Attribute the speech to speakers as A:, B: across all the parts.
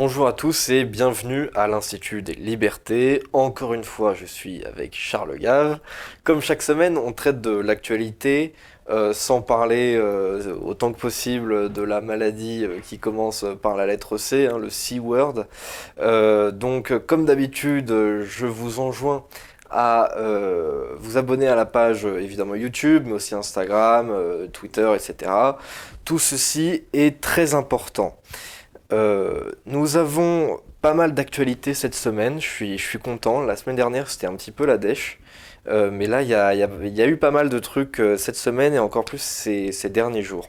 A: bonjour à tous et bienvenue à l'Institut des Libertés. Encore une fois, je suis avec Charles Gave. Comme chaque semaine, on traite de l'actualité euh, sans parler euh, autant que possible de la maladie euh, qui commence par la lettre C, hein, le C-word. donc, comme d'habitude, je vous enjoins à vous abonner à la page évidemment YouTube, mais aussi Instagram, Twitter, etc. Tout ceci est très important. Euh, nous avons pas mal d'actualités cette semaine, je suis, je suis content. La semaine dernière, c'était un petit peu la dèche. Euh, mais là, il y a, y, a, y a, eu pas mal de trucs euh, cette semaine et encore plus ces, ces derniers jours.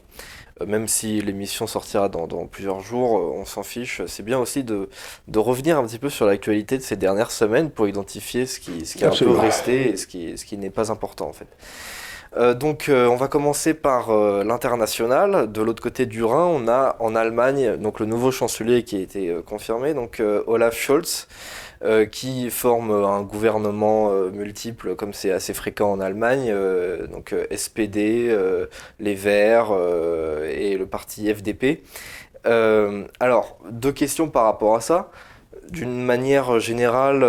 A: même si l'émission sortira dans, dans, plusieurs jours, on s'en fiche. C'est bien aussi de, de, revenir un petit peu sur l'actualité de ces dernières semaines pour identifier ce qui, ce qui est un peu resté et ce qui, ce qui n'est pas important en fait. Euh, donc euh, on va commencer par euh, l'international. De l'autre côté du Rhin, on a en Allemagne donc le nouveau chancelier qui a été confirmé, donc Olaf Scholz. qui forme un gouvernement multiple comme c'est assez fréquent en Allemagne, donc SPD, les Verts et le parti FDP. alors, deux questions par rapport à ça. D'une manière générale,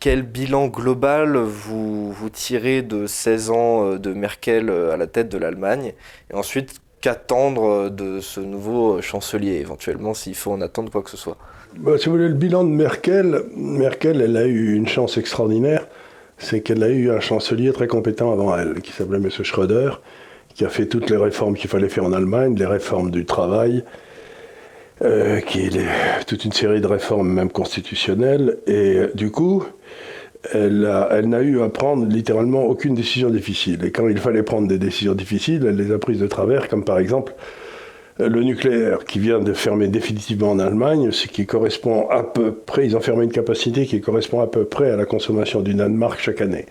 A: quel bilan global vous, vous tirez de 16 ans euh, de Merkel euh, à la tête de l'Allemagne Et ensuite, qu'attendre euh, de ce nouveau chancelier, éventuellement, s'il faut en attendre quoi que ce soit?
B: Bah, Si vous voulez, le bilan de Merkel, Merkel, elle a eu une chance extraordinaire, c'est qu'elle a eu un chancelier très compétent avant elle, qui s'appelait M. Schröder, qui a fait toutes les réformes qu'il fallait faire en Allemagne, les réformes du travail, qui toute une série de réformes, même constitutionnelles, et du coup, elle, n'a eu à prendre littéralement aucune décision difficile. Et quand il fallait prendre des décisions difficiles, elle les a prises de travers, comme par exemple le nucléaire qui vient de fermer définitivement en Allemagne, ce qui correspond à peu près, ils ont fermé une capacité qui correspond à peu près à la consommation du Danemark chaque année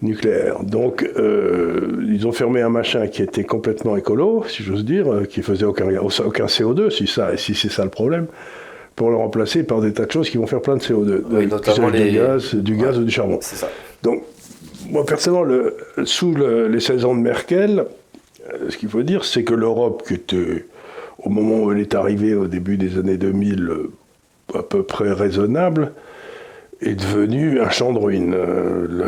B: nucléaire. Donc, euh, ils ont fermé un machin qui était complètement écolo, si j'ose dire, euh, qui faisait aucun, aucun CO2, si, si c'est ça le problème pour le remplacer par des tas de choses qui vont faire plein de CO2,
A: oui, notamment les...
B: du gaz, du gaz ou du charbon.
A: Ça.
B: Donc, moi personnellement, le, sous le, les 16 ans de Merkel, euh, ce qu'il faut dire, c'est que l'Europe, qui était au moment où elle est arrivée au début des années 2000 euh, à peu près raisonnable, est devenue un champ de ruines. Euh, le,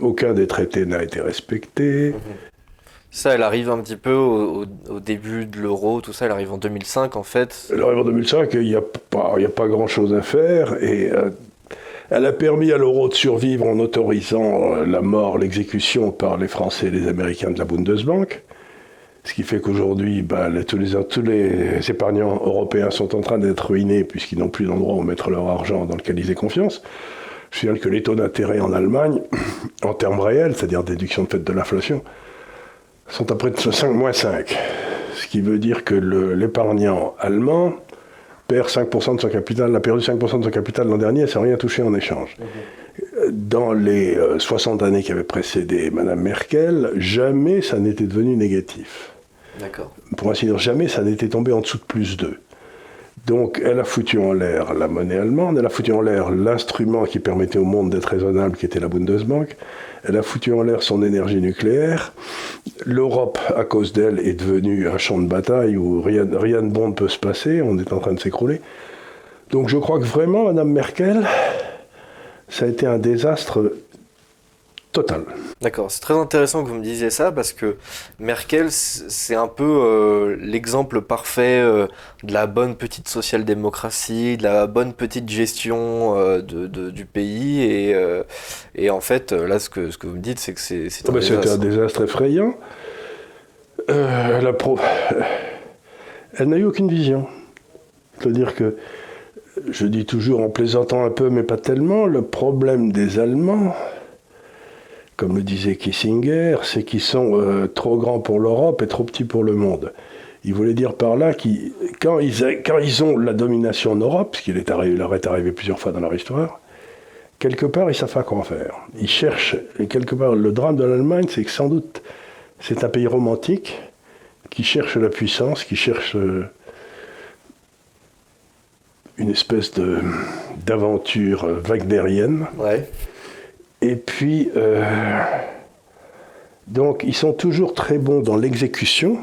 B: aucun des traités n'a été respecté. Mm-hmm.
A: Ça, elle arrive un petit peu au, début de l'euro, tout ça, elle arrive en 2005 en fait.
B: Elle arrive en 2005, il n'y a pas, a pas grand chose à faire et euh, elle a permis à l'euro de survivre en autorisant euh, la mort, l'exécution par les Français et les Américains de la Bundesbank. Ce qui fait qu'aujourd'hui, bah, tous, les, épargnants européens sont en train d'être ruinés puisqu'ils n'ont plus d'endroit où mettre leur argent dans lequel ils aient confiance. Je signale que les taux d'intérêt en Allemagne, en termes réels, c'est-à-dire déduction de fait de l'inflation, sont à près de 5 moins 5. Ce qui veut dire que l'épargnant allemand perd 5% de son capital, a perdu 5% de son capital l'an dernier sans rien toucher en échange. Dans les 60 euh, années qui avaient précédé Mme Merkel, jamais ça n'était devenu négatif.
A: D'accord.
B: Pour ainsi dire, jamais ça n'était tombé en dessous de plus 2. Donc elle a foutu en l'air la monnaie allemande, elle a foutu en l'air l'instrument qui permettait au monde d'être raisonnable, qui était la Bundesbank, elle a foutu en l'air son énergie nucléaire. L'Europe, à cause d'elle, est devenue un champ de bataille où rien, de bon ne peut se passer, on est en train de s'écrouler. Donc je crois que vraiment, Madame Merkel, ça a été un désastre total.
A: D'accord, c'est très intéressant que vous me disiez ça parce que Merkel, c'est un peu euh, l'exemple parfait euh, de la bonne petite social-démocratie, de la bonne petite gestion euh, de, du pays. Et, et, en fait, là, ce que, ce que vous me dites, c'est que c'est
B: un, oh ben, un, désastre effrayant. elle elle n'a eu aucune vision. C'est-à-dire que, je dis toujours en plaisantant un peu, mais pas tellement, le problème des Allemands, comme le disait Kissinger, c'est qu'ils sont euh, trop grands pour l'Europe et trop petits pour le monde. Il voulait dire par là que quand ils, ont la domination en Europe, ce qui leur est arrivé plusieurs fois dans leur histoire, quelque part, ils savent pas quoi faire. Ils cherchent, quelque part, le drame de l'Allemagne, c'est que sans doute, c'est un pays romantique qui cherche la puissance, qui cherche euh, une espèce d'aventure wagnérienne.
A: Ouais.
B: Et puis, euh, donc, ils sont toujours très bons dans l'exécution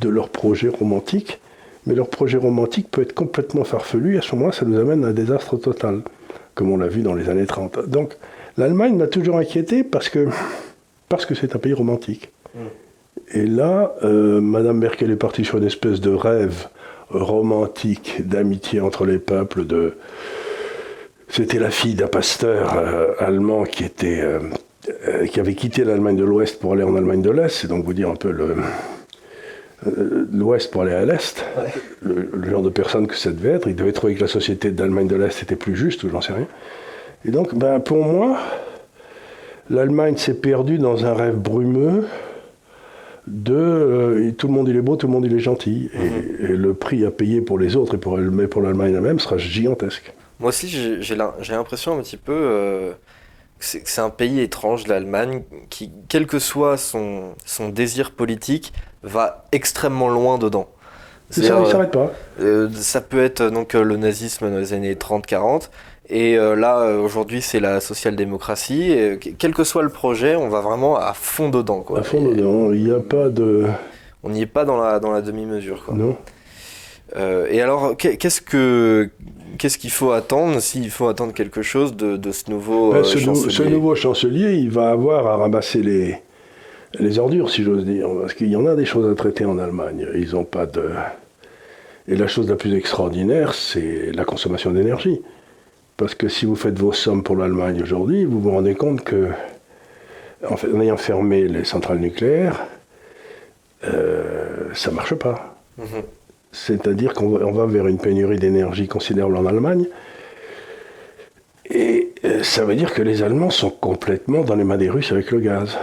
B: de leurs projets romantiques, mais leur projet romantique peut être complètement farfelu, et à ce moment-là, ça nous amène à un désastre total, comme on l'a vu dans les années 30. Donc, l'Allemagne m'a toujours inquiété parce que parce que c'est un pays romantique. Mm. Et là, euh, Madame Merkel est partie sur une espèce de rêve romantique d'amitié entre les peuples. De... C'était la fille d'un pasteur euh, allemand qui était euh, qui avait quitté l'Allemagne de l'Ouest pour aller en Allemagne de l'Est, c'est donc vous dire un peu le l'Ouest pour aller à l'Est, le, genre de personne que ça devait être. Il devait trouver que la société d'Allemagne de l'Est était plus juste, ou j'en sais rien. Et donc, ben, pour moi, l'Allemagne s'est perdue dans un rêve brumeux de euh, tout le monde il est beau, tout le monde il est gentil. Et, mhm. le prix à payer pour les autres et pour, pour l'Allemagne elle-même sera gigantesque.
A: Moi aussi, j'ai l'impression un petit peu euh, que c'est un pays étrange, l'Allemagne, qui, quel que soit son, son désir politique, va extrêmement loin dedans.
B: Ça, ne s'arrête pas.
A: Euh, ça peut être donc le nazisme dans les années 30-40, et euh, là, euh, aujourd'hui, c'est la social-démocratie. quel que soit le projet, on va vraiment à fond dedans. Quoi.
B: À fond dedans, il n'y a pas de...
A: On n'y est pas dans la, dans la demi-mesure.
B: Non.
A: Euh, et alors, qu'est-ce que qu'est-ce qu'il faut attendre s'il faut attendre quelque chose de, de ce nouveau
B: ben, ce chancelier? Ce nouveau chancelier, il va avoir à ramasser les, les ordures, si j'ose dire, parce qu'il y en a des choses à traiter en Allemagne. Ils n'ont pas de... Et la chose la plus extraordinaire, c'est la consommation d'énergie. Parce que si vous faites vos sommes pour l'Allemagne aujourd'hui, vous vous rendez compte que, en, fait, en ayant fermé les centrales nucléaires, euh, ça ne marche pas. Mhm. C'est-à-dire qu'on va, vers une pénurie d'énergie considérable en Allemagne. Et euh, ça veut dire que les Allemands sont complètement dans les mains des Russes avec le gaz.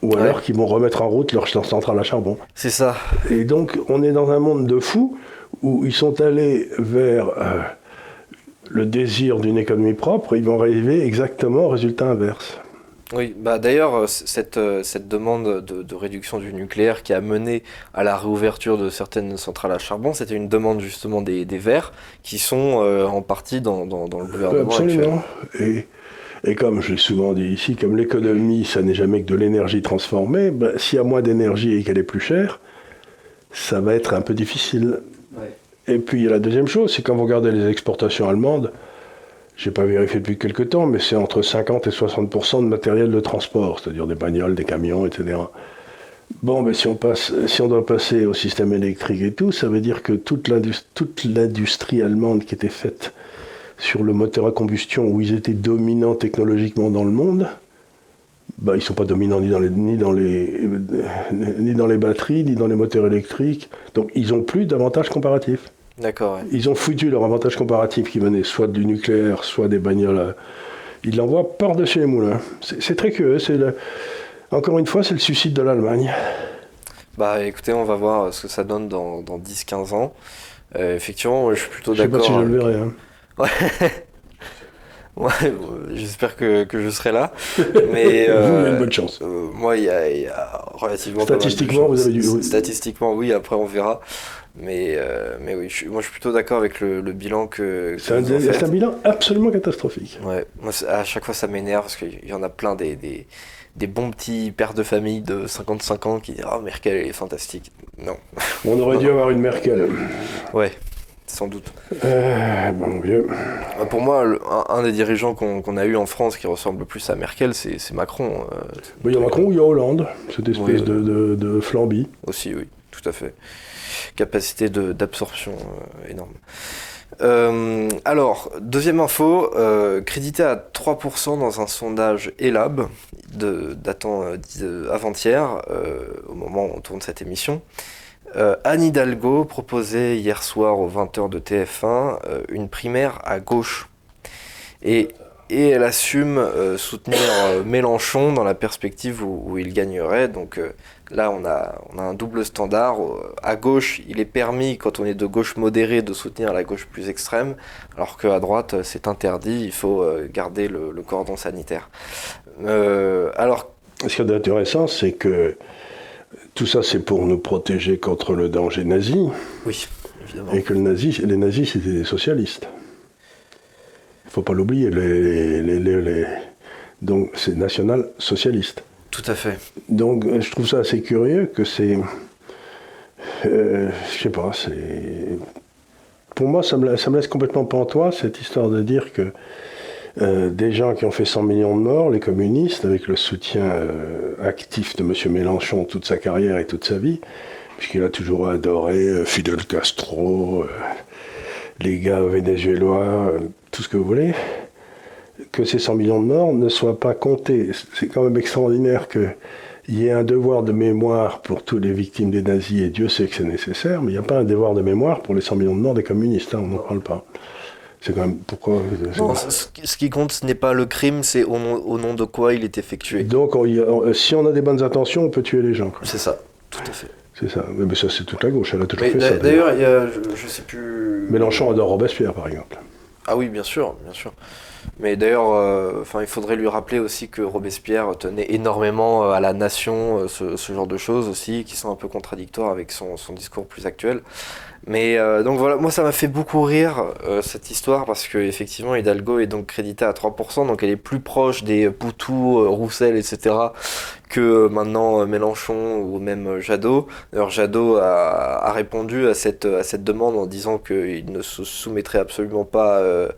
B: Ou alors qu'ils vont remettre en route leur centrale à charbon.
A: C'est ça.
B: Et donc on est dans un monde de fous où ils sont allés vers... Euh, le désir d'une économie propre, ils vont arriver exactement au résultat inverse.
A: Oui, bah d'ailleurs, euh, cette, euh, cette demande de, réduction du nucléaire qui a mené à la réouverture de certaines centrales à charbon, c'était une demande justement des, des Verts qui sont euh, en partie dans, dans, le gouvernement
B: Absolument. Et, et comme je l'ai souvent dit ici, comme l'économie, ça n'est jamais que de l'énergie transformée, bah, s'il y a moins d'énergie et qu'elle est plus chère, ça va être un peu difficile. Et puis la deuxième chose, c'est quand vous regardez les exportations allemandes, j'ai pas vérifié depuis quelques temps, mais c'est entre 50 et 60% de matériel de transport, c'est-à-dire des bagnoles, des camions, etc. Bon, mais si on, doit passer au système électrique et tout, ça veut dire que toute l'industrie allemande qui était faite sur le moteur à combustion, où ils étaient dominants technologiquement dans le monde, bah, ils ne sont pas dominants ni dans, les, ni, dans les, ni dans les batteries, ni dans les moteurs électriques. Donc ils n'ont plus d'avantages comparatifs.
A: D'accord.
B: Ils ont foutu leur avantage comparatif qui venait soit du nucléaire, soit des bagnoles. Euh, ils l'envoient par-dessus les moulins. C'est très curieux. Le... Encore une fois, c'est le suicide de l'Allemagne.
A: Bah écoutez, on va voir ce que ça donne dans, dans 10-15 ans. Euh, effectivement, je suis plutôt d'accord.
B: Je sais pas si je le verrai. Hein.
A: Ouais. Ouais, j'espère que, que, je serai là. Mais
B: euh, vous, avez une bonne chance.
A: Euh, moi, il y, y, a relativement.
B: Statistiquement, vous avez du.
A: Statistiquement, oui. Après, on verra. Mais, euh, mais oui, moi, je suis plutôt d'accord avec le, le, bilan que.
B: C'est un, un, bilan absolument catastrophique.
A: Ouais. Moi, à chaque fois, ça m'énerve parce qu'il y en a plein des, des, des, bons petits pères de famille de 55 ans qui disent oh, Merkel, elle est fantastique. Non.
B: On aurait dû avoir une Merkel.
A: Ouais sans doute.
B: Euh, bon vieux.
A: Euh, pour moi, un, des dirigeants qu'on a eu en France qui ressemble le plus à Merkel, c'est Macron. Euh,
B: il y a Macron ou il y a Hollande, cette espèce de, de, de, flambie.
A: Aussi, oui, tout à fait. Capacité d'absorption énorme. alors, deuxième info, crédité à 3% dans un sondage ELAB datant avant-hier, au moment où on tourne cette émission. Euh, Anne Hidalgo proposait hier soir aux 20h de TF1 euh, une primaire à gauche. Et, et elle assume euh, soutenir Mélenchon dans la perspective où, il gagnerait. Donc là, on a, on a un double standard. À gauche, il est permis, quand on est de gauche modérée, de soutenir la gauche plus extrême, alors qu'à droite, c'est interdit. Il faut garder le, le, cordon sanitaire. alors,
B: Ce qui est intéressant, c'est que tout ça, c'est pour nous protéger contre le danger nazi.
A: Oui, évidemment.
B: Et que le nazi, les nazis, c'était des socialistes. Il ne faut pas l'oublier. Les, donc, c'est national-socialiste.
A: Tout à fait.
B: Donc, je trouve ça assez curieux que c'est euh, Je sais pas, c'est. Pour moi, ça me, laisse complètement pantois, cette histoire de dire que euh, des gens qui ont fait 100 millions de morts, les communistes, avec le soutien euh, actif de M. Mélenchon toute sa carrière et toute sa vie, puisqu'il a toujours adoré Fidel Castro, les gars vénézuélois, tout ce que vous voulez, que ces 100 millions de morts ne soient pas comptés. C'est quand même extraordinaire qu'il y ait un devoir de mémoire pour toutes les victimes des nazis, et Dieu sait que c'est nécessaire, mais il n'y a pas un devoir de mémoire pour les 100 millions de morts des communistes, hein, on n'en parle pas. C'est quand même pourquoi.
A: Non, ce qui compte, ce n'est pas le crime, c'est au, nom de quoi il est effectué.
B: Donc, si on a des bonnes intentions, on peut tuer les gens.
A: C'est ça, tout à fait.
B: C'est ça. Mais, ça, c'est toute la gauche. Elle a toujours fait
A: ça. D'ailleurs, il y a, je, ne sais plus.
B: Mélenchon adore Robespierre, par exemple.
A: Ah oui, bien sûr, bien sûr. Mais d'ailleurs, euh, il faudrait lui rappeler aussi que Robespierre tenait énormément euh, à la nation, euh, ce, ce, genre de choses aussi, qui sont un peu contradictoires avec son, son discours plus actuel. Mais donc voilà, moi ça m'a fait beaucoup rire cette histoire parce que effectivement Hidalgo est donc crédité à 3%, donc elle est plus proche des Poutou, Roussel, etc que maintenant euh, Mélenchon ou même euh, Jadot. D'ailleurs, Jadot a, répondu à cette, à cette demande en disant qu'il ne se soumettrait absolument pas euh,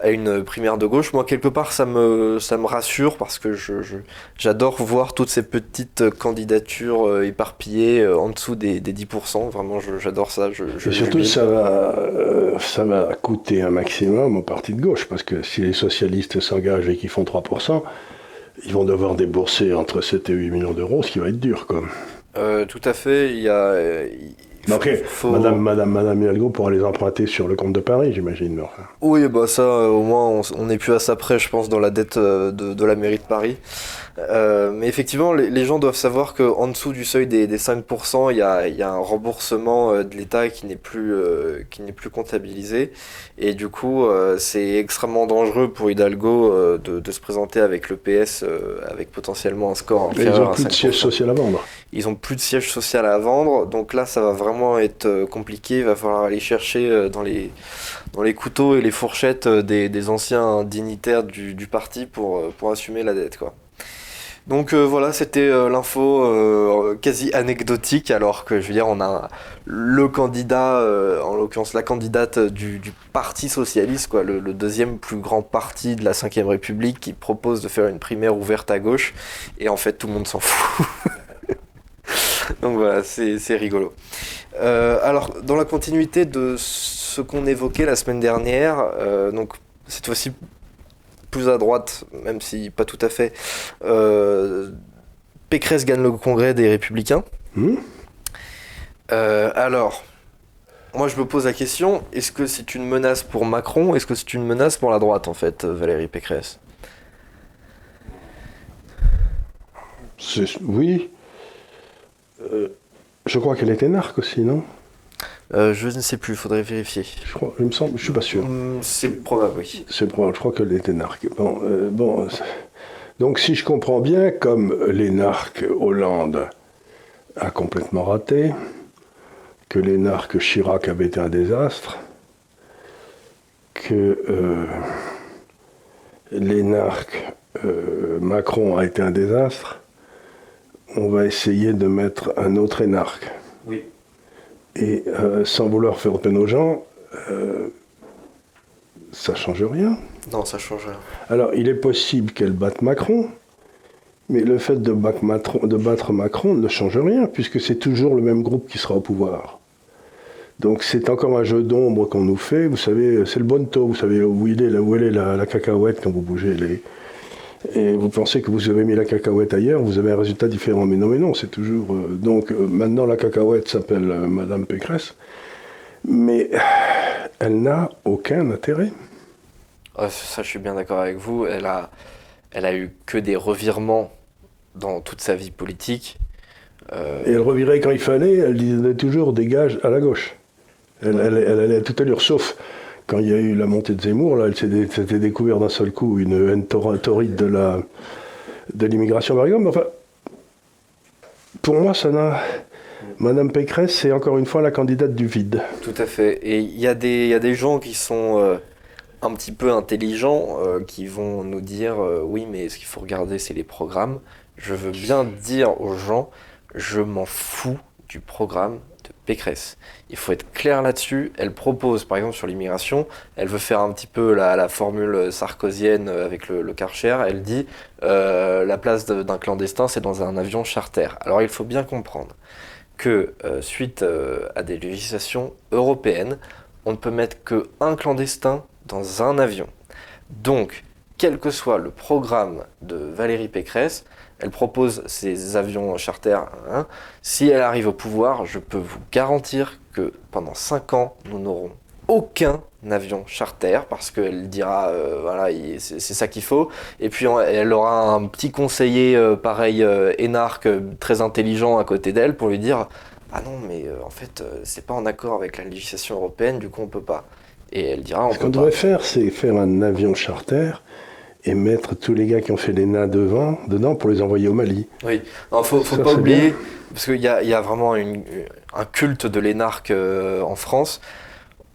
A: à une primaire de gauche. Moi, quelque part, ça me, ça me rassure parce que je, j'adore voir toutes ces petites candidatures éparpillées en dessous des, des 10%. Vraiment, j'adore ça. Je,
B: Et surtout, ça va, ça va coûter un maximum au parti de gauche parce que si les socialistes s'engagent et qu'ils font 3%, ils vont devoir débourser entre 7 et 8 millions d'euros, ce qui va être dur, quoi.
A: Euh, tout à fait. Il y a.
B: Madame, Madame, Madame Hidalgo pourra les emprunter sur le compte de Paris, j'imagine.
A: Oui, bah ça, euh, au moins, on n'est plus à ça près, je pense, dans la dette euh, de, de la mairie de Paris. Euh, mais effectivement, les, gens doivent savoir qu'en dessous du seuil des, 5%, il y a, y a, un remboursement euh, de l'État qui n'est plus, euh, qui n'est plus comptabilisé. Et du coup, c'est extrêmement dangereux pour Hidalgo de, de, se présenter avec le PS avec potentiellement un score inférieur
B: ils n'ont plus de siège social à vendre.
A: Ils ont plus de siège social à vendre. Donc là, ça va vraiment être compliqué. Il va falloir aller chercher dans les dans les couteaux et les fourchettes des, des anciens dignitaires du, du parti pour, pour assumer la dette. Quoi. Donc euh, voilà, c'était euh, l'info euh, quasi anecdotique, alors que je veux dire, on a le candidat, en l'occurrence la candidate du, Parti socialiste, quoi, le, deuxième plus grand parti de la Ve République, qui propose de faire une primaire ouverte à gauche, et en fait tout le monde s'en fout. donc voilà, c'est rigolo. alors, dans la continuité de ce qu'on évoquait la semaine dernière, donc cette fois-ci plus à droite, même si pas tout à fait, euh, Pécresse gagne le congrès des Républicains. Hmm. Euh, alors, moi je me pose la question, est-ce que c'est une menace pour Macron Est-ce que c'est une menace pour la droite en fait, Valérie Pécresse?
B: Oui. Euh, je crois qu'elle était narque aussi, non?
A: Euh, je ne sais plus, il faudrait vérifier.
B: Je crois, il me semble, je suis pas sûr.
A: Hum, c'est probable, oui.
B: C'est probable, je crois qu'elle était narque. Bon, euh, bon, donc si je comprends bien, comme les narques Hollande a complètement raté, que les narques Chirac avaient été un désastre, que euh, les narques Macron a été un désastre, on va essayer de mettre un autre énarque.
A: Oui.
B: Et euh, sans vouloir faire peine aux gens, euh, ça change rien.
A: Non, ça change rien.
B: Alors, il est possible qu'elle batte Macron, mais le fait de battre, Macron, de battre Macron ne change rien, puisque c'est toujours le même groupe qui sera au pouvoir. Donc c'est encore un jeu d'ombre qu'on nous fait. Vous savez, c'est le bon taux, vous savez où il est, là où elle est la, la cacahuète quand vous bougez les, et vous pensez que vous avez mis la cacahuète ailleurs, vous avez un résultat différent. Mais non, mais non, c'est toujours. Euh, donc euh, maintenant, la cacahuète s'appelle euh, Madame Pécresse, mais elle n'a aucun intérêt.
A: Ah, ça, je suis bien d'accord avec vous. Elle a, elle a eu que des revirements dans toute sa vie politique.
B: Et elle revirait quand il fallait, elle disait toujours dégage à la gauche. Elle, elle, elle allait à toute allure, sauf quand il y a eu la montée de Zemmour, là, elle s'était découvert d'un seul coup une haine torride de la de l'immigration, par. Enfin, pour moi, ça n'a. Madame Pécresse, c'est encore une fois la candidate du vide.
A: Tout à fait. Et il y, y a des gens qui sont euh, un petit peu intelligents, euh, qui vont nous dire euh, oui, mais ce qu'il faut regarder, c'est les programmes. Je veux bien dire aux gens, je m'en fous du programme Pécresse. Il faut être clair là-dessus. Elle propose, par exemple, sur l'immigration, elle veut faire un petit peu la, formule sarkozienne avec le, le. Elle dit euh, la place d'un clandestin, c'est dans un avion charter. Alors il faut bien comprendre que euh, suite euh, à des législations européennes, on ne peut mettre qu'un clandestin dans un avion. Donc, quel que soit le programme de Valérie Pécresse, elle propose ces avions charter. Hein. si elle arrive au pouvoir, je peux vous garantir que pendant 5 ans, nous n'aurons aucun avion charter parce qu'elle dira euh, voilà c'est ça qu'il faut et puis elle aura un petit conseiller euh, pareil euh, énarque très intelligent à côté d'elle pour lui dire ah non mais en fait c'est pas en accord avec la législation européenne du coup on peut pas et elle dira
B: on ce qu'on devrait faire c'est faire un avion charter et mettre tous les gars qui ont fait l'ENA devant, dedans pour les envoyer au Mali.
A: Oui, il faut, faut pas oublier, parce qu'il y, y a, vraiment un culte de l'énarque en France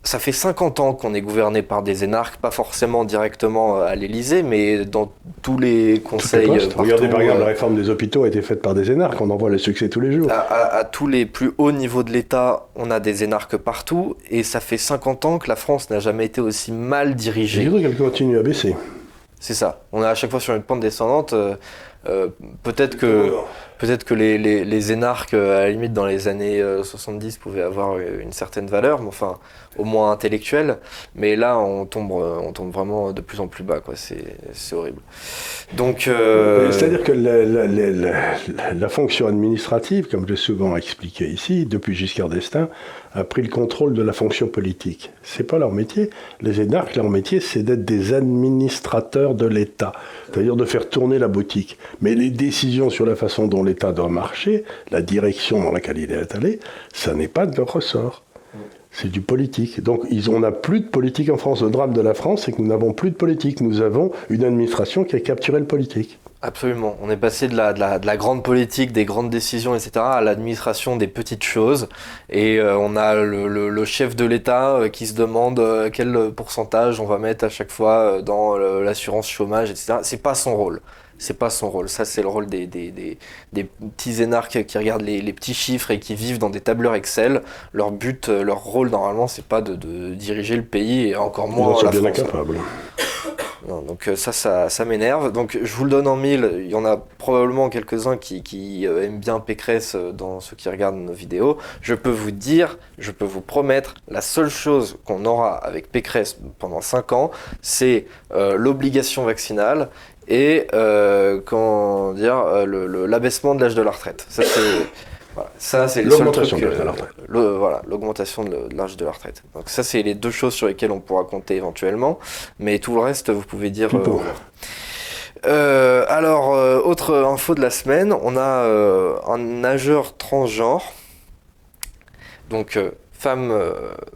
A: ça fait 50 ans qu'on est gouverné par des énarques, pas forcément directement euh, à l'Élysée, mais dans tous les conseils.
B: Euh, Regardez par exemple, la euh, réforme des hôpitaux a été faite par des énarques, on en voit le succès tous les jours.
A: À, tous les plus hauts niveaux de l'État, on a des énarques partout, et ça fait 50 ans que la France n'a jamais été aussi mal dirigée.
B: Qu'elle continue à baisser.
A: C'est ça. On est à chaque fois sur une pente descendante. peut-être que Peut-être que les, les, énarques, euh, à la limite, dans les années 70, euh, pouvaient avoir une certaine valeur, mais enfin, au moins intellectuelle. Mais là, on tombe, euh, on tombe vraiment de plus en plus bas, quoi. C'est horrible. Donc.
B: C'est-à-dire que la, la, fonction administrative, comme j'ai souvent expliqué ici, depuis Giscard d'Estaing, a pris le contrôle de la fonction politique. C'est pas leur métier. Les énarques, leur métier, c'est d'être des administrateurs de l'État, c'est-à-dire de faire tourner la boutique. Mais les décisions sur la façon dont l'État doit marcher, la direction dans laquelle il est allé, ça n'est pas de leur ressort. C'est du politique. Donc ils, on n'a plus de politique en France. Le drame de la France, c'est que nous n'avons plus de politique. Nous avons une administration qui a capturé le politique.
A: Absolument. On est passé de la, de la, grande politique, des grandes décisions, etc., à l'administration des petites choses. Et euh, on a le, chef de l'État euh, qui se demande euh, quel pourcentage on va mettre à chaque fois dans l'assurance chômage, etc. C'est pas son rôle c'est pas son rôle. Ça, c'est le rôle des, des, des, petits énarques qui regardent les, les, petits chiffres et qui vivent dans des tableurs Excel. Leur but, leur rôle, normalement, c'est pas de, de, diriger le pays et encore moins
B: Ils la bien incapables.
A: Donc euh, ça, ça, ça m'énerve. Donc je vous le donne en mille. Il y en a probablement quelques-uns qui, qui euh, aiment bien Pécresse dans ceux qui regardent nos vidéos. Je peux vous dire, je peux vous promettre, la seule chose qu'on aura avec Pécresse pendant 5 ans, c'est l'obligation vaccinale et euh, comment dire euh, l'abaissement de l'âge de la retraite. Ça c'est voilà, ça c'est
B: le seul truc.
A: Euh, voilà, l'augmentation de l'âge de la retraite. Donc ça c'est les deux choses sur lesquelles on pourra compter éventuellement, mais tout le reste vous pouvez dire. Euh, alors autre info de la semaine, on a un nageur transgenre, donc femme,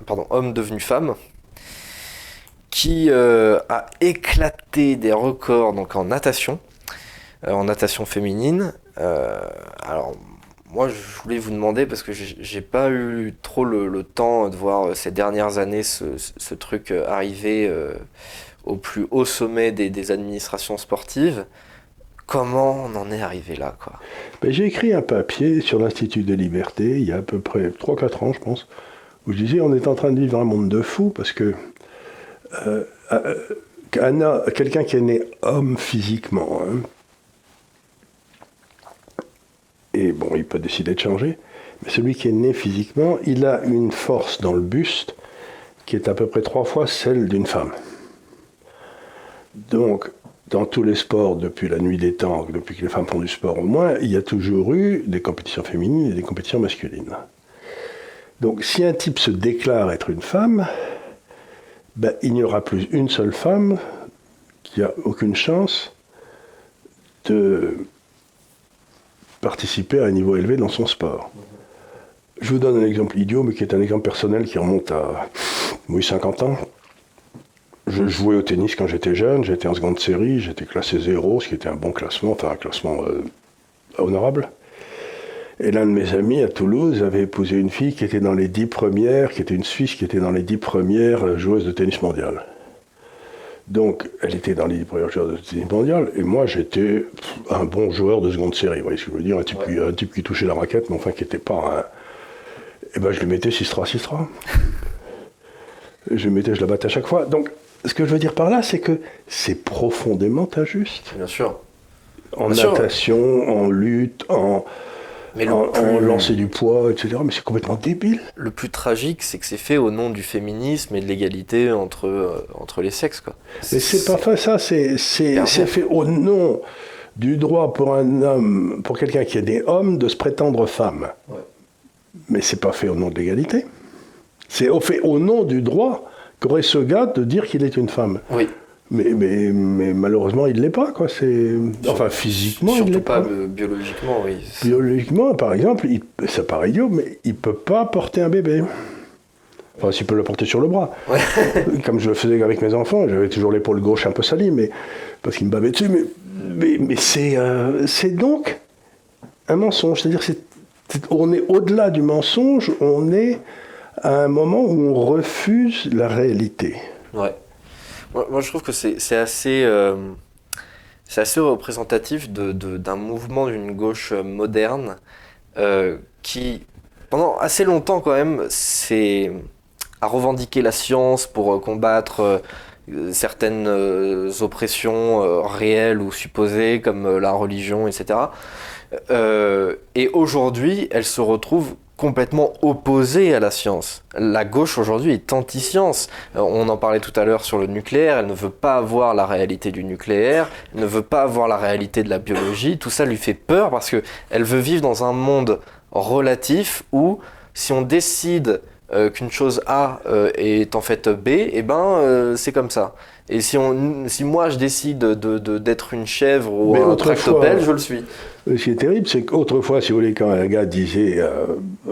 A: pardon, homme devenu femme qui euh, a éclaté des records donc en natation, euh, en natation féminine. Euh, alors moi je voulais vous demander parce que j'ai pas eu trop le, temps de voir ces dernières années ce, truc arriver au plus haut sommet des, administrations sportives. Comment on en est arrivé là quoi?
B: Ben, J'ai écrit un papier sur l'Institut de liberté il y a à peu près 3-4 ans je pense, où je disais on est en train de vivre un monde de fous parce que euh, euh, quelqu'un qui est né homme physiquement, hein, et bon, il peut décider de changer, mais celui qui est né physiquement, il a une force dans le buste qui est à peu près trois fois celle d'une femme. Donc, dans tous les sports, depuis la nuit des temps, depuis que les femmes font du sport au moins, il y a toujours eu des compétitions féminines et des compétitions masculines. Donc, si un type se déclare être une femme, ben, il n'y aura plus une seule femme qui a aucune chance de participer à un niveau élevé dans son sport. Je vous donne un exemple idiot, mais qui est un exemple personnel qui remonte à oui, 50 ans. Je jouais au tennis quand j'étais jeune, j'étais en seconde série, j'étais classé 0, ce qui était un bon classement, enfin un classement euh, honorable. Et l'un de mes amis à Toulouse avait épousé une fille qui était dans les dix premières, qui était une Suisse, qui était dans les dix premières joueuses de tennis mondial. Donc, elle était dans les premières joueuses de tennis mondial, et moi, j'étais un bon joueur de seconde série. Vous voyez ce que je veux dire un type, qui, un type qui touchait la raquette, mais enfin qui n'était pas un. Et ben je lui mettais 6-3, 6-3. je lui mettais, je la battais à chaque fois. Donc, ce que je veux dire par là, c'est que c'est profondément injuste.
A: Bien sûr.
B: En
A: Bien sûr.
B: natation, en lutte, en,
A: Mais le
B: en, lancer du poids, etc. Mais c'est complètement débile.
A: Le plus tragique, c'est que c'est fait au nom du féminisme et de l'égalité entre, euh, entre les sexes. Quoi.
B: Mais c'est pas fait ça, c'est fait au nom du droit pour un homme, pour quelqu'un qui est des hommes, de se prétendre femme.
A: Ouais.
B: Mais c'est pas fait au nom de l'égalité. C'est au- fait au nom du droit qu'aurait ce gars de dire qu'il est une femme.
A: Oui,
B: Mais, mais, mais malheureusement, il ne l'est pas. Quoi. C'est... Enfin, physiquement, il
A: surtout
B: l'est
A: pas
B: pas.
A: euh, biologiquement, oui.
B: Biologiquement, par exemple, il, ça paraît idiot, mais il ne peut pas porter un bébé. Enfin, s'il peut le porter sur le bras.
A: Ouais.
B: Comme je le faisais avec mes enfants, j'avais toujours l'épaule gauche un peu salie, mais, parce qu'ils me bavaient dessus. Mais, mais, mais c'est, euh, c'est donc un mensonge. C'est-à-dire que on est au-delà du mensonge, on est à un moment où on refuse la réalité.
A: Ouais. Moi, je trouve que c'est assez, euh, assez représentatif de- de- d'un mouvement d'une gauche moderne euh, qui, pendant assez longtemps quand même, a revendiqué la science pour euh, combattre certaines oppressions réelles ou supposées comme la religion, etc. Et aujourd'hui, elle se retrouve complètement opposée à la science. La gauche aujourd'hui est anti-science. Euh, On en parlait tout à l'heure sur le nucléaire, elle ne veut pas voir la réalité du nucléaire, elle ne veut pas voir la réalité de la biologie, tout ça lui fait peur parce que elle veut vivre dans un monde relatif où si on décide euh, qu'une chose A euh, est en fait B, et ben euh, c'est comme ça. Et si, on, si moi je décide de, de- d'être une chèvre ou
B: Mais
A: un tractopelle, je le suis.
B: Ce qui est terrible, c'est qu'autrefois, si vous voulez, quand un gars disait euh,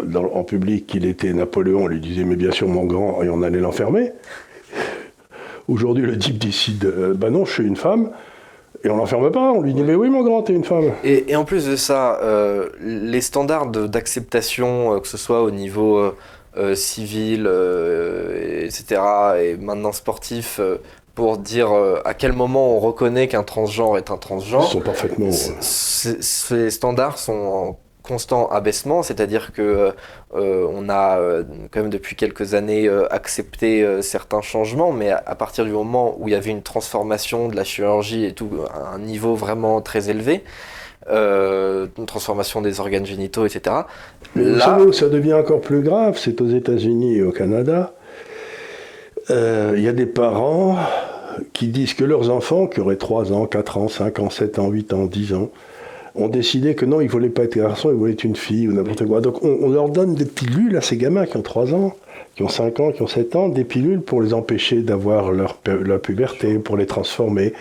B: dans- en public qu'il était Napoléon, on lui disait mais bien sûr mon grand, et on allait l'enfermer. Aujourd'hui, le type décide, euh, bah non, je suis une femme, et on l'enferme pas, on lui dit mais oui mon grand, t'es une femme.
A: Et, et en plus de ça, euh, les standards d'acceptation, euh, que ce soit au niveau euh, euh, civil, euh, etc., et maintenant sportif, euh, pour dire euh, à quel moment on reconnaît qu'un transgenre est un
B: Ils
A: transgenre,
B: sont parfaitement... euh,
A: ces standards sont en constant abaissement, c'est-à-dire que euh, on a euh, quand même depuis quelques années euh, accepté euh, certains changements, mais à, à partir du moment où il y avait une transformation de la chirurgie et tout à un niveau vraiment très élevé, euh, une transformation des organes génitaux, etc. Là,
B: savez où ça devient encore plus grave, c'est aux États-Unis et au Canada. Euh, Il y a des parents qui disent que leurs enfants, qui auraient 3 ans, 4 ans, 5 ans, 7 ans, 8 ans, 10 ans, ont décidé que non, ils ne voulaient pas être garçon, ils voulaient être une fille ou n'importe quoi. Donc on, leur donne des pilules à ces gamins qui ont 3 ans, qui ont 5 ans, qui ont 7 ans, des pilules pour les empêcher d'avoir leur, leur puberté, pour les transformer.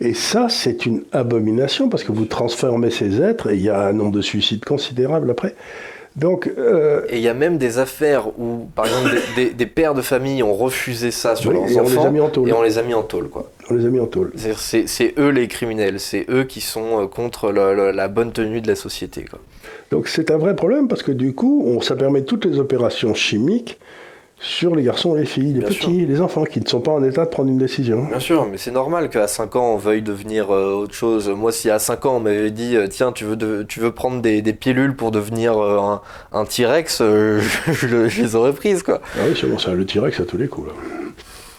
B: Et ça, c'est une abomination parce que vous transformez ces êtres et il y a un nombre de suicides considérable après. Donc, euh,
A: et il y a même des affaires où, par exemple, des, des- des pères de famille ont refusé ça sur
B: Oui,
A: leurs
B: et on les
A: enfants
B: a mis en tôle.
A: et on les a mis en tôle, quoi.
B: on les a mis en tôle.
A: C'est eux les criminels, c'est eux qui sont euh, contre la bonne tenue de la société. Quoi.
B: Donc c'est un vrai problème parce que du coup, on, ça permet toutes les opérations chimiques sur les garçons et les filles, les
A: Bien
B: petits, les enfants qui ne sont pas en état de prendre une décision.
A: Bien sûr, mais c'est normal qu'à 5 ans on veuille devenir euh, autre chose. Moi, si à 5 ans on m'avait dit euh, tiens, tu veux, de- tu veux prendre des, des pilules pour devenir euh, un, un T-Rex, euh, je, je le- je les aurais prises quoi.
B: Ah oui, c'est bon, ça le T-Rex à tous les coups. Là.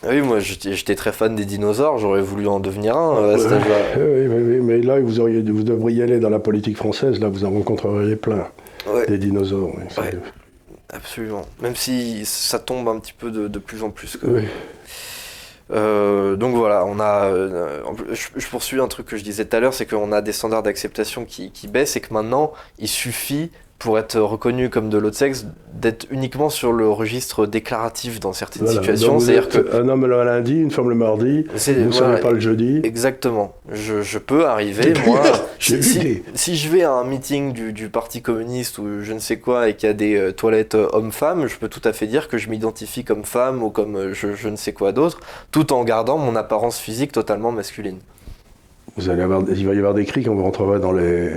A: Ah oui, moi j'étais très fan des dinosaures, j'aurais voulu en devenir un à cet âge-là.
B: Oui, mais là, vous, auriez, vous devriez aller dans la politique française, là, vous en rencontreriez plein,
A: Ouais,
B: des dinosaures. oui.
A: Absolument. Même si ça tombe un petit peu de, de plus en plus. quoi.
B: Oui.
A: Euh, donc voilà, on a. euh, je, je poursuis un truc que je disais tout à l'heure, c'est qu'on a des standards d'acceptation qui, qui baissent et que maintenant, il suffit pour être reconnu comme de l'autre sexe d'être uniquement sur le registre déclaratif dans certaines
B: Voilà.
A: situations. C'est-à-dire que.
B: un homme le lundi, une femme le mardi, vous ne savez pas le jeudi.
A: Exactement. Je, je peux arriver, moi. si, si- si je vais à un meeting du, du Parti communiste ou je ne sais quoi et qu'il y a des euh, toilettes euh, hommes-femmes, je peux tout à fait dire que je m'identifie comme femme ou comme euh, je, je ne sais quoi d'autre, tout en gardant mon apparence physique totalement masculine.
B: Vous allez avoir, il va y avoir des cris quand vous rentrerez dans les,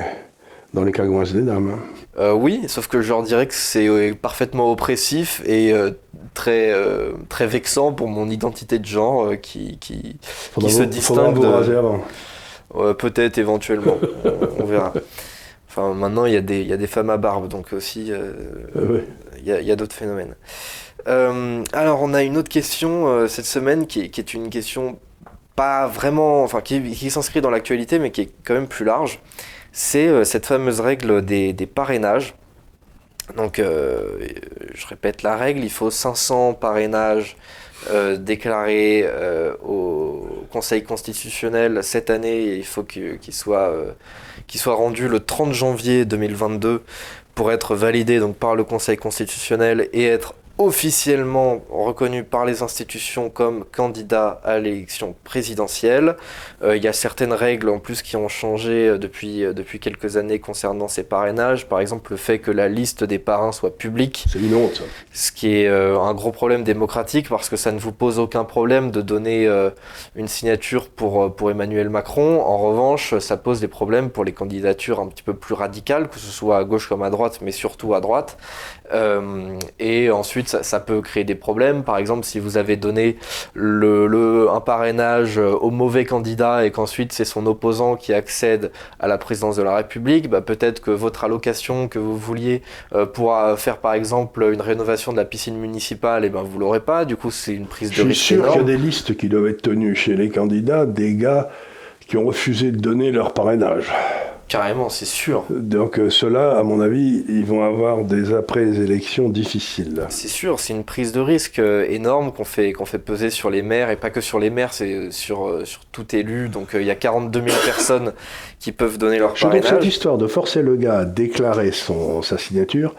B: dans les cagouins des dames. hein.
A: Euh, oui, sauf que je leur dirais que c'est euh, parfaitement oppressif et euh, très, euh, très vexant pour mon identité de genre qui, qui se
B: vous-
A: distingue de- peut-être éventuellement, on, on verra. Enfin, maintenant, il y, a des, il y a des femmes à barbe, donc aussi,
B: ouais.
A: il y a, d'autres phénomènes. Alors, on a une autre question cette semaine qui est, qui est une question pas vraiment, enfin, qui, qui s'inscrit dans l'actualité, mais qui est quand même plus large. C'est euh, cette fameuse règle des, parrainages. Donc, euh, je répète la règle, il faut 500 parrainages euh, déclarés au Conseil constitutionnel cette année il faut que- qu'il soit, euh, qu'il soit rendu le 30 janvier 2022 pour être validé donc, par le Conseil constitutionnel et être officiellement reconnu par les institutions comme candidat à l'élection présidentielle. Euh, Il y a certaines règles en plus qui ont changé euh, depuis, euh, depuis quelques années concernant ces parrainages. Par exemple, le fait que la liste des parrains soit publique,
B: C'est une honte,
A: ce qui est euh, un gros problème démocratique parce que ça ne vous pose aucun problème de donner euh, une signature pour, pour Emmanuel Macron. En revanche, ça pose des problèmes pour les candidatures un petit peu plus radicales, que ce soit à gauche comme à droite, mais surtout à droite. Euh, et ensuite, ça, ça peut créer des problèmes. Par exemple, si vous avez donné le, le- un parrainage euh, au mauvais candidat et qu'ensuite c'est son opposant qui accède à la présidence de la République, bah, peut-être que votre allocation que vous vouliez euh, pour faire par exemple une rénovation de la piscine municipale, et ben vous l'aurez pas. Du coup, c'est une prise de
B: Je suis
A: risque
B: sûr qu'il y a des listes qui doivent être tenues chez les candidats, des gars qui ont refusé de donner leur parrainage.
A: Carrément, c'est sûr.
B: Donc euh, ceux-là, à mon avis, ils vont avoir des après-élections difficiles.
A: C'est sûr, c'est une prise de risque euh, énorme qu'on fait, qu'on fait peser sur les maires, et pas que sur les maires, c'est euh, sur, euh, sur tout élu. Donc il y a 42 000 personnes qui peuvent donner leur
B: que cette
A: parrainage.
B: histoire de forcer le gars à déclarer son, sa signature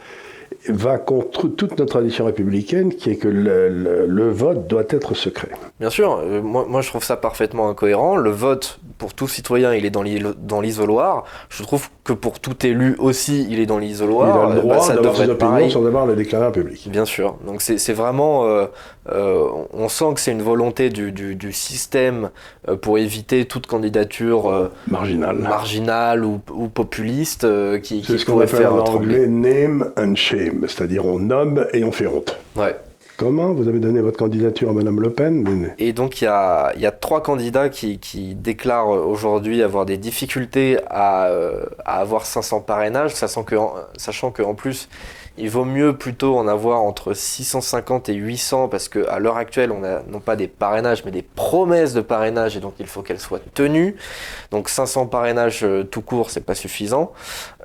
B: va contre toute notre tradition républicaine qui est que le, vote doit être secret.
A: Bien sûr, euh, moi, moi je trouve ça parfaitement incohérent. Le vote pour tout citoyen, il est dans l'isoloir. Je trouve que pour tout élu aussi, il est dans
B: Il
A: l'isoloir.
B: a le
A: Euh,
B: droit
A: bah,
B: d'avoir opinions
A: pareil.
B: sans avoir à les déclarer en public.
A: Bien sûr. Donc c'est vraiment, euh, euh, on sent que c'est une volonté du, du, du système euh, pour éviter toute candidature euh,
B: Marginal.
A: marginale ou, ou populiste qui, qui
B: C'est ce qu'on
A: pourrait
B: appelle
A: faire
B: en anglais name and shame, c'est-à-dire on nomme et on fait honte.
A: Ouais.
B: Comment Vous avez donné votre candidature à Madame Le Pen
A: Et donc il y a, y a trois candidats qui, qui déclarent aujourd'hui avoir des difficultés à, euh, à avoir 500 parrainages, sachant que, sachant qu'en plus il vaut mieux plutôt en avoir entre 650 et 800 parce qu'à l'heure actuelle on a non pas des parrainages mais des promesses de parrainage et donc il faut qu'elles soient tenues. Donc 500 parrainages euh, tout court c'est pas suffisant.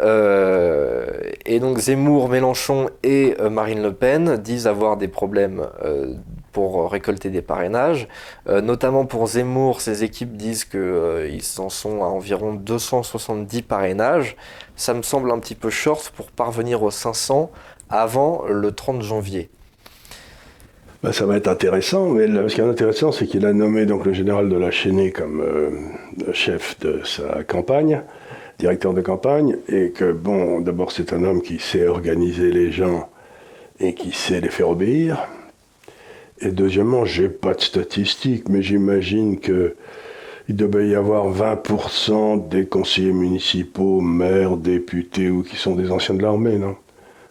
A: Euh, et donc Zemmour, Mélenchon et euh, Marine Le Pen disent avoir des problèmes euh, pour récolter des parrainages. Euh, notamment pour Zemmour, ses équipes disent qu'ils en sont à environ 270 parrainages. Ça me semble un petit peu short pour parvenir aux 500 avant le 30 janvier.
B: Ben, ça va être intéressant, mais ce qui est intéressant, c'est qu'il a nommé donc le général de la Chênaie comme euh, chef de sa campagne, directeur de campagne, et que bon, d'abord c'est un homme qui sait organiser les gens et qui sait les faire obéir. Et deuxièmement, j'ai pas de statistiques, mais j'imagine que il devait y avoir 20% des conseillers municipaux, maires, députés ou qui sont des anciens de l'armée, non?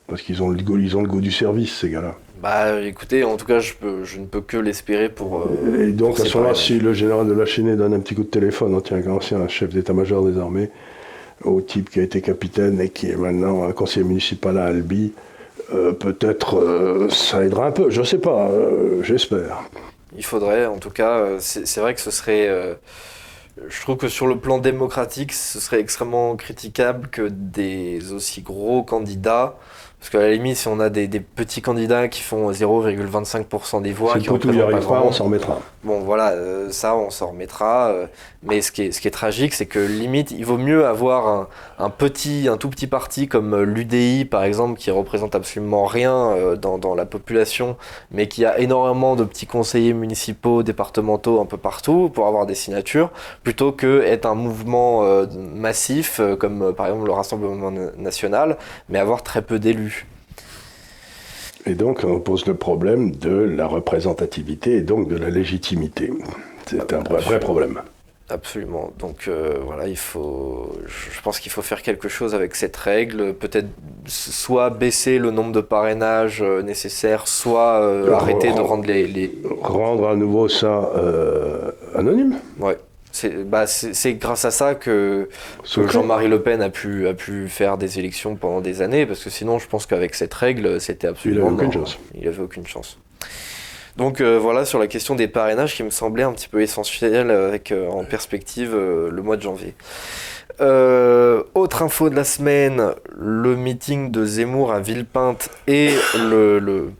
B: Parce qu'ils ont le goût, ils ont le goût du service, ces gars-là.
A: Bah écoutez, en tout cas, je, peux, je ne peux que l'espérer pour... euh,
B: Et donc,
A: pour
B: à ce moment-là, si le général de la Chênaie donne un petit coup de téléphone, on tient un ancien chef d'état-major des armées, au type qui a été capitaine et qui est maintenant un conseiller municipal à Albi, euh, peut-être euh, ça aidera un peu. Je sais pas, euh, j'espère.
A: Il faudrait, en tout cas, c'est vrai que ce serait. je trouve que sur le plan démocratique, ce serait extrêmement critiquable que des aussi gros candidats. Parce qu'à la limite, si on a des, des petits candidats qui font 0,25% des voix,
B: Si
A: qui représentent pas grand
B: on s'en remettra.
A: Bon, voilà, euh, ça, on s'en remettra. euh, mais ce qui est, ce qui est tragique, c'est que limite, il vaut mieux avoir un, un petit, un tout petit parti comme euh, l'UDI, par exemple, qui représente absolument rien euh, dans, dans la population, mais qui a énormément de petits conseillers municipaux, départementaux, un peu partout, pour avoir des signatures, plutôt que être un mouvement massif, comme par exemple le Rassemblement na- national, mais avoir très peu d'élus.
B: Et donc, on pose le problème de la représentativité et donc de la légitimité. C'est un vrai, vrai problème.
A: Absolument. Donc euh, voilà, il faut. Je pense qu'il faut faire quelque chose avec cette règle. Peut-être soit baisser le nombre de parrainages euh, nécessaires, soit euh,
B: Euh,
A: arrêter de
B: rend-
A: rendre les. les...
B: Rendre à nouveau ça anonyme
A: Ouais. C'est bah, grâce à ça que. Jean-Marie Le Pen a pu, a pu faire des élections pendant des années, parce que sinon, je pense qu'avec cette règle, c'était absolument.
B: aucune
A: mort.
B: chance.
A: Il avait aucune chance. Donc euh, voilà sur la question des parrainages qui me semblait un petit peu essentiel euh, avec euh, en perspective euh, le mois de janvier. Autre info de la semaine, le meeting de Zemmour à Villepinte et le, le-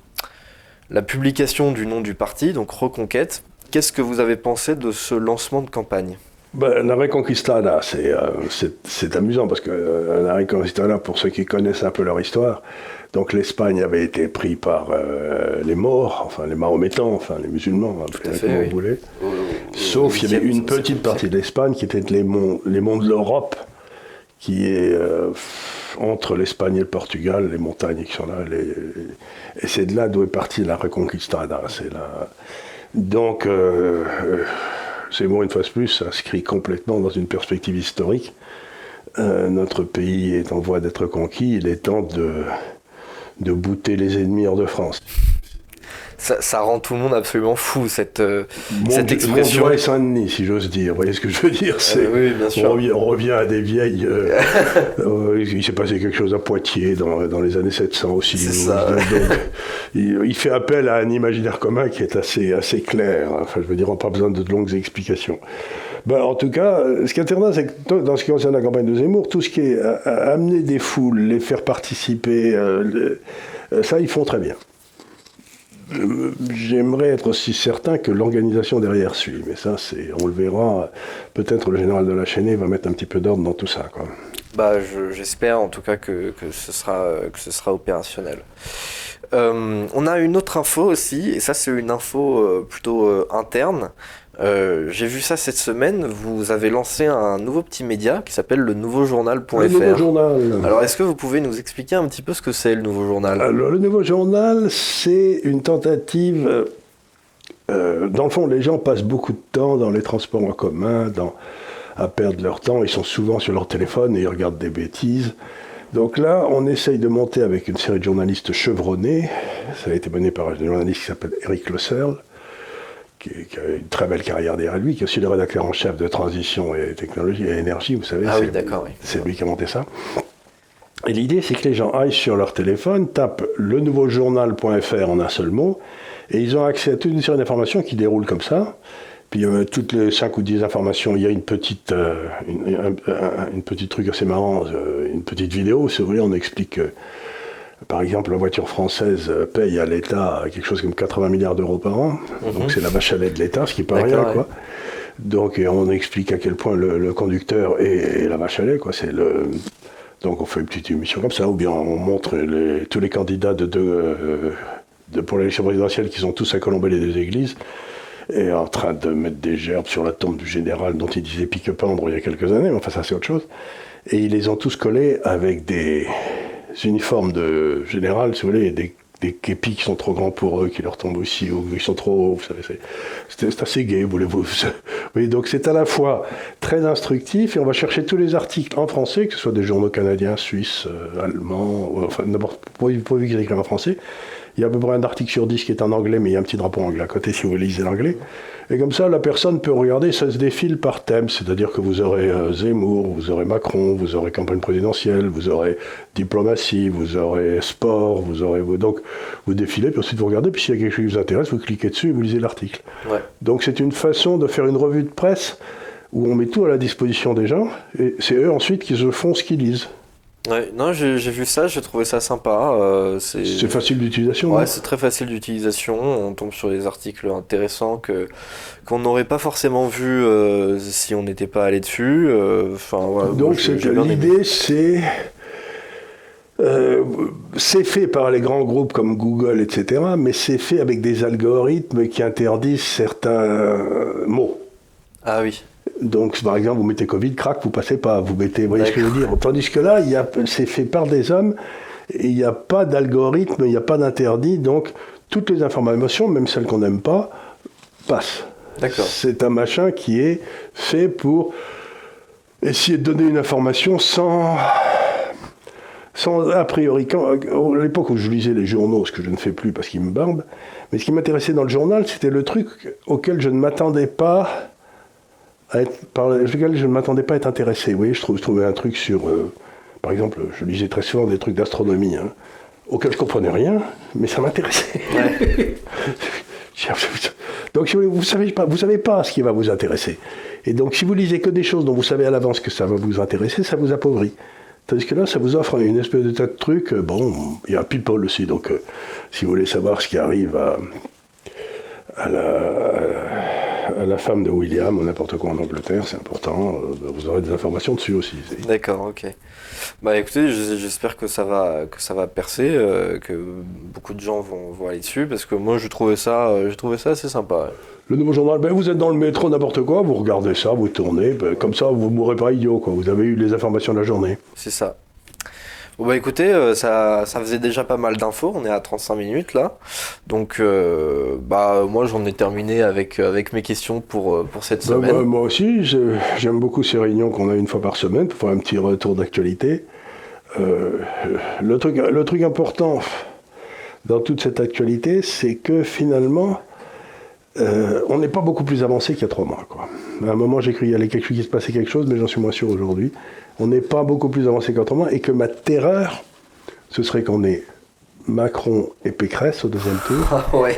A: la publication du nom du parti, donc Reconquête. Qu'est-ce que vous avez pensé de ce lancement de campagne?
B: Ben, la Reconquistada, c'est euh, c'est- amusant parce que euh, la Reconquistada, pour ceux qui connaissent un peu leur histoire, donc l'Espagne avait été prise par euh, les morts, enfin les mahométans, enfin les musulmans, hein, appelez
A: fait,
B: comme
A: oui.
B: vous voulez.
A: Au- au-
B: Sauf qu'il y avait une
A: 17e
B: petite partie de l'Espagne qui était les monts, les monts de l'Europe, qui est entre l'Espagne et le Portugal, les montagnes qui sont là. les- et c'est de là d'où est partie la Reconquistada. C'est là. Donc, euh, euh, c'est bon, une fois de plus, s'inscrit complètement dans une perspective historique. Euh, notre pays est en voie d'être conquis, il est temps de, de bouter les ennemis hors de France.
A: Ça, ça rend tout le monde absolument fou cette, euh,
B: Mon
A: cette expression.
B: mon Saint-Denis, si j'ose dire. Vous voyez ce que je veux dire c'est,
A: Euh, oui, bien
B: on,
A: sûr.
B: revient, on revient à des vieilles. euh, il s'est passé quelque chose à Poitiers dans, dans les années 700 aussi. Donc,
A: ça,
B: il, il fait appel à un imaginaire commun qui est assez, assez clair. Enfin, je veux dire, on n'a pas besoin de longues explications. Ben, en tout cas, ce qui est intéressant, c'est que dans ce qui concerne la campagne de Zemmour, tout ce qui est amener des foules, les faire participer, euh, le- ça, ils font très bien. Euh, J'aimerais être aussi certain que l'organisation derrière suit, mais ça, c'est, on le verra. Peut-être le général de la Chaînée va mettre un petit peu d'ordre dans tout ça.
A: Bah, je- j'espère en tout cas que, que ce, sera, que ce sera opérationnel. Euh, on a une autre info aussi, et ça c'est une info euh, plutôt interne. Euh, J'ai vu ça cette semaine, vous avez lancé un nouveau petit média qui s'appelle le nouveaujournal.fr.
B: Le nouveau journal.
A: Alors est-ce que vous pouvez nous expliquer un petit peu ce que c'est le nouveau journal?
B: Alors, le nouveau journal, c'est une tentative. euh, euh, dans le fond, les gens passent beaucoup de temps dans les transports en commun, dans, à perdre leur temps. Ils sont souvent sur leur téléphone et ils regardent des bêtises. Donc là, on essaye de monter avec une série de journalistes chevronnés. Ça a été mené par un journaliste qui s'appelle Eric Le qui, qui a une très belle carrière derrière lui, qui est aussi le rédacteur en chef de Transition et Technologie et Énergie, vous savez.
A: Ah
B: c'est-
A: oui, d'accord, oui.
B: C'est lui qui a monté ça. Et l'idée, c'est que les gens aillent sur leur téléphone, tapent le nouveau journal.fr en un seul mot, et ils ont accès à toute une série d'informations qui déroulent comme ça. Puis euh, toutes les 5 ou 10 informations, il y a une petite, euh, une, un- un- une petite truc assez marrant, euh, une petite vidéo, si vous voulez, on explique que, par exemple, la voiture française euh, paye à l'État quelque chose comme 80 milliards d'euros par an. Donc c'est la vache à lait de l'État, ce qui n'est pas
A: D'accord,
B: rien,
A: ouais.
B: quoi. Donc et on explique à quel point le, le conducteur est, est la vache à lait, quoi. C'est le... Donc on fait une petite émission comme ça, ou bien on montre les- tous les candidats de, de, euh, de- pour l'élection présidentielle qui sont tous à colomber les deux églises, et en train de mettre des gerbes sur la tombe du général dont il disait pique-pendre il y a quelques années, mais enfin ça c'est autre chose. Et ils les ont tous collés avec des uniformes de général, si vous voulez, des, des képis qui sont trop grands pour eux, qui leur tombent aussi, ou qui sont trop hauts, vous savez, c'est- assez gai, voulez-vous. Oui, donc c'est à la fois très instructif, et on va chercher tous les articles en français, que ce soit des journaux canadiens, suisses, euh, allemands, ou, enfin n'importe pourvu qu'ils écrivent en français. Il y a à peu près un article sur 10 qui est en anglais, mais il y a un petit drapeau anglais à côté si vous lisez l'anglais. Et comme ça, la personne peut regarder, ça se défile par thème, c'est-à-dire que vous aurez euh, Zemmour, vous aurez Macron, vous aurez campagne présidentielle, vous aurez diplomatie, vous aurez sport, vous aurez... Donc, vous défilez, puis ensuite vous regardez, puis s'il y a quelque chose qui vous intéresse, vous cliquez dessus et vous lisez l'article.
A: Ouais.
B: Donc c'est une façon de faire une revue de presse où on met tout à la disposition des gens, et c'est eux ensuite qui se font ce qu'ils lisent.
A: Ouais, non, j'ai vu ça, j'ai trouvé ça sympa. euh, c'est
B: facile d'utilisation.
A: Ouais, c'est très facile d'utilisation. On tombe sur des articles intéressants que qu'on n'aurait pas forcément vu euh, si on n'était pas allé dessus. euh, Enfin,
B: Donc l'idée c'est euh, c'est fait par les grands groupes comme Google, etc., mais c'est fait avec des algorithmes qui interdisent certains euh, mots.
A: Ah oui.
B: Donc, par exemple, vous mettez Covid, crac, vous passez pas, vous mettez, vous voyez ce que je veux dire. Tandis que là, c'est fait par des hommes, il n'y a pas d'algorithme, il n'y a pas d'interdit, donc toutes les informations, même celles qu'on n'aime pas, passent.
A: D'accord.
B: C'est un machin qui est fait pour essayer de donner une information sans, sans a priori. Quand, à l'époque où je lisais les journaux, ce que je ne fais plus parce qu'ils me barbent, mais ce qui m'intéressait dans le journal, c'était le truc auquel je ne m'attendais pas par lequel je ne m'attendais pas à être intéressé. Vous voyez, je, trouve, trouvais un truc sur, euh, par exemple, je lisais très souvent des trucs d'astronomie, hein, auxquels je comprenais rien, mais ça m'intéressait. donc si vous ne savez, pas, vous savez pas ce qui va vous intéresser. Et donc si vous lisez que des choses dont vous savez à l'avance que ça va vous intéresser, ça vous appauvrit. Tandis que là, ça vous offre une espèce de tas de trucs. Euh, bon, il y a People aussi, donc euh, si vous voulez savoir ce qui arrive à, la femme de William ou n'importe quoi en Angleterre, c'est important. Euh, vous aurez des informations dessus aussi.
A: D'accord, ok. Bah écoutez, j'espère que ça va que ça va percer, que beaucoup de gens vont, aller dessus, parce que moi je trouvais ça, je trouvais ça assez sympa.
B: Le nouveau journal, ben, vous êtes dans le métro, n'importe quoi, vous regardez ça, vous tournez, ben, comme ça vous mourrez pas idiot, quoi. Vous avez eu les informations de la journée.
A: C'est ça. Bon bah écoutez, euh, ça, ça faisait déjà pas mal d'infos, on est à 35 minutes là. Donc euh, bah moi j'en ai terminé avec, avec mes questions pour, euh, pour cette bah, semaine.
B: moi aussi, j'aime beaucoup ces réunions qu'on a une fois par semaine pour faire un petit retour d'actualité. le, truc, le truc important dans toute cette actualité, c'est que finalement, on n'est pas beaucoup plus avancé qu'il y a trois mois. Quoi. À un moment, j'ai cru qu'il y allait quelque chose, qui se passait quelque chose, mais j'en suis moins sûr aujourd'hui on n'est pas beaucoup plus avancé qu'autrement et que ma terreur, ce serait qu'on ait Macron et Pécresse au deuxième tour.
A: Ah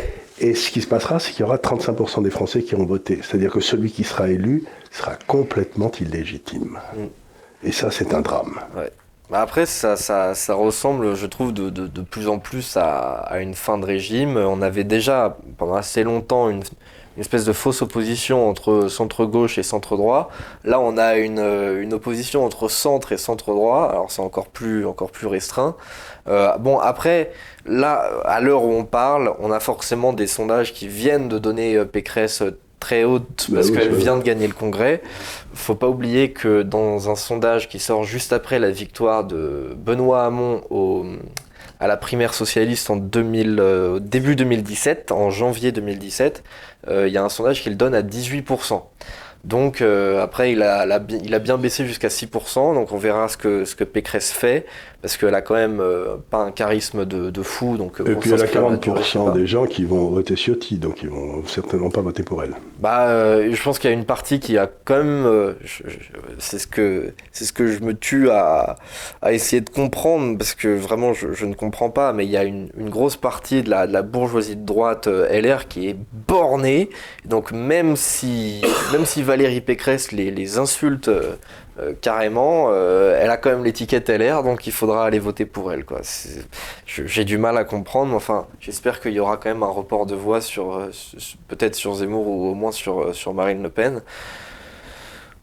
B: et ce qui se passera, c'est qu'il y aura 35% des Français qui ont voté. C'est-à-dire que celui qui sera élu sera complètement illégitime. Mm. Et ça, c'est un drame.
A: Après, ça, ça, ressemble, je trouve, de, de, plus en plus à, à, une fin de régime. On avait déjà, pendant assez longtemps, une, une espèce de fausse opposition entre centre-gauche et centre-droit. Là, on a une, euh, une, opposition entre centre et centre-droit, alors c'est encore plus, encore plus restreint. Euh, bon, après, là, à l'heure où on parle, on a forcément des sondages qui viennent de donner euh, Pécresse très haute bah parce qu'elle vient de gagner le Congrès. Faut pas oublier que dans un sondage qui sort juste après la victoire de Benoît Hamon au, à la primaire socialiste en 2000, début 2017, en janvier 2017, euh, il y a un sondage qui le donne à 18%. Donc euh, après, il a, il a bien baissé jusqu'à 6%, donc on verra ce que, ce que Pécresse fait parce qu'elle a quand même euh, pas un charisme de, fou. Donc,
B: euh, Et puis elle a 40% des gens qui vont voter Ciotti, donc ils vont certainement pas voter pour elle.
A: Bah, euh, je pense qu'il y a une partie qui a quand même, c'est ce que c'est ce que je me tue à, à, essayer de comprendre, parce que vraiment je, ne comprends pas, mais il y a une, une grosse partie de la, de la, bourgeoisie de droite LR qui est bornée. Donc même si même si Valérie Pécresse les, les insulte euh, carrément, euh, elle a quand même l'étiquette LR, donc il faudra aller voter pour elle. J'ai du mal à comprendre, mais enfin, j'espère qu'il y aura quand même un report de voix sur, euh, peut-être sur Zemmour ou au moins sur, sur Marine Le Pen.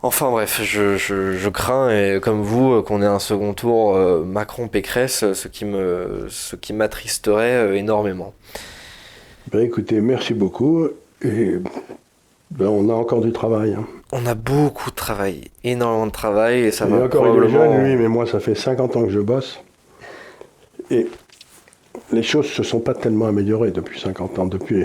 A: Enfin bref, je, crains, et comme vous, qu'on ait un second tour Macron-Pécresse, ce qui me, ce qui m'attristerait énormément.
B: Ben écoutez, merci beaucoup. Ben, on a encore du travail. Hein.
A: On a beaucoup de travail, énormément de travail, et ça va
B: encore probablement... lui, mais moi, ça fait 50 ans que je bosse. Et les choses se sont pas tellement améliorées depuis 50 ans. Depuis,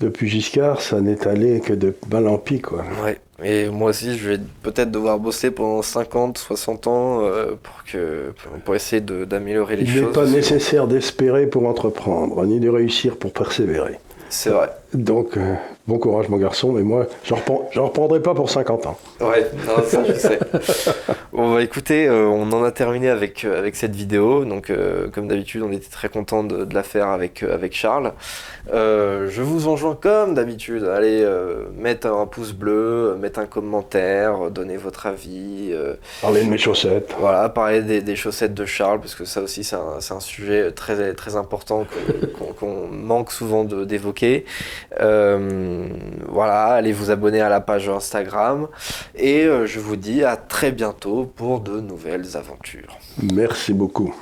B: depuis Giscard, ça n'est allé que de mal en pis, quoi.
A: Ouais. Et moi aussi, je vais peut-être devoir bosser pendant 50, 60 ans euh, pour, que, pour essayer d'améliorer les choses.
B: Il n'est pas nécessaire d'espérer pour entreprendre, ni de réussir pour persévérer.
A: C'est vrai.
B: Donc, euh, bon courage, mon garçon, mais moi, j'en reprendrai pas pour 50 ans.
A: Ouais, ça, je sais. bon, bah écoutez, euh, on en a terminé avec, euh, avec cette vidéo. Donc, comme d'habitude, on était très content de, de la faire avec, avec Charles. je vous enjoins, comme d'habitude, à aller mettre un pouce bleu, mettre un commentaire, donner votre avis.
B: parler de mes chaussettes.
A: Voilà, parler des, des, chaussettes de Charles, parce que ça aussi, c'est un, un, sujet très, très important qu'on manque souvent d'évoquer. Euh, voilà, allez vous abonner à la page Instagram et euh, je vous dis à très bientôt pour de nouvelles aventures.
B: Merci beaucoup.